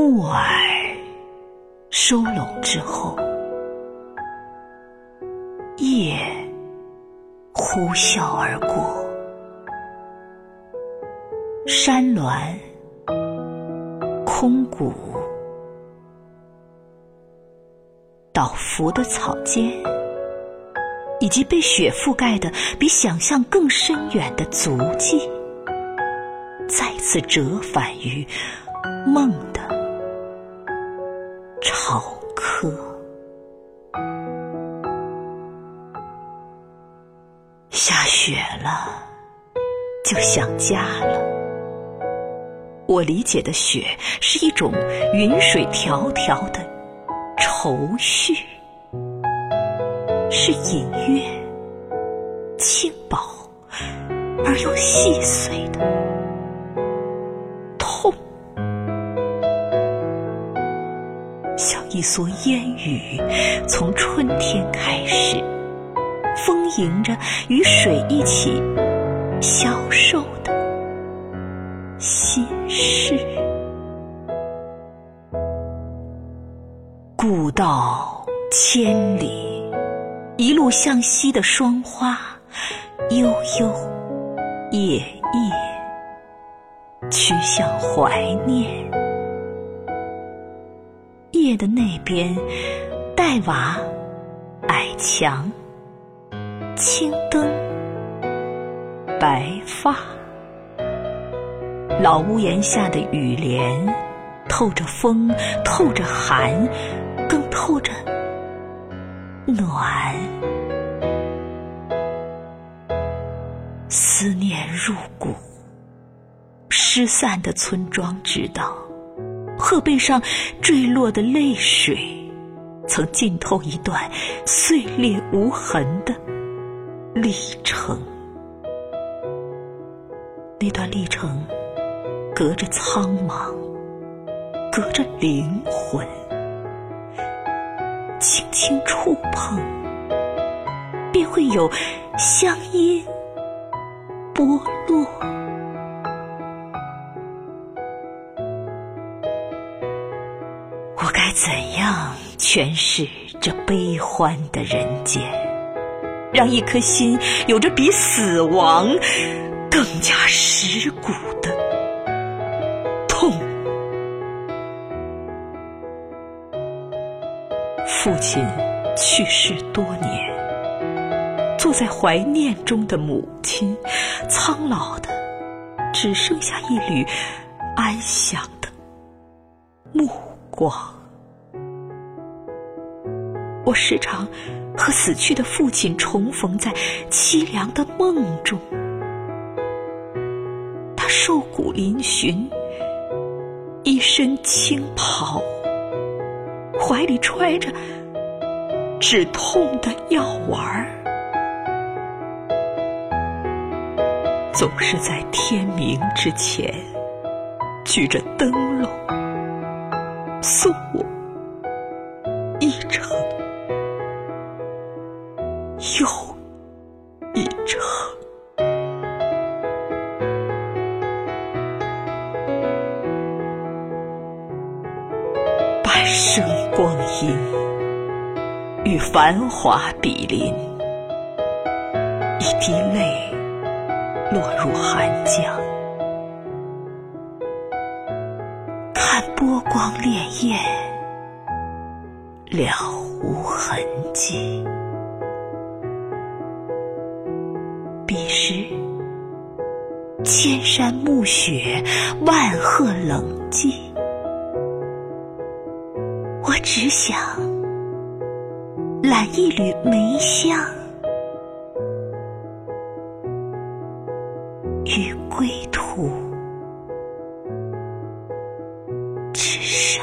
木耳收拢之后，夜呼啸而过，山峦空谷，倒伏的草间，以及被雪覆盖的比想象更深远的足迹，再次折返于梦的好客。下雪了，就想家了。我理解的雪是一种云水迢迢的愁绪，是隐约、轻薄而又细碎的一蓑烟雨，从春天开始，丰盈着与水一起消瘦的心事。古道千里，一路向西的霜花，悠悠夜夜，趋向怀念。夜的那边，黛瓦矮墙，青灯白发，老屋檐下的雨帘，透着风，透着寒，更透着暖。思念入骨，失散的村庄知道，鹤背上坠落的泪水，曾浸透一段碎裂无痕的历程。那段历程，隔着苍茫，隔着灵魂，轻轻触碰，便会有乡音剥落。怎样诠释这悲欢的人间，让一颗心有着比死亡更加蚀骨的痛？父亲去世多年，坐在怀念中的母亲，苍老的只剩下一缕安详的目光。我时常和死去的父亲重逢在凄凉的梦中，他瘦骨嶙峋，一身青袍，怀里揣着止痛的药丸儿，总是在天明之前举着灯笼送我又一程。半生光阴与繁华比邻，一滴泪落入寒江，看波光潋滟，了无痕迹。彼时，千山暮雪，万壑冷寂。我只想揽一缕梅香，于归途之上。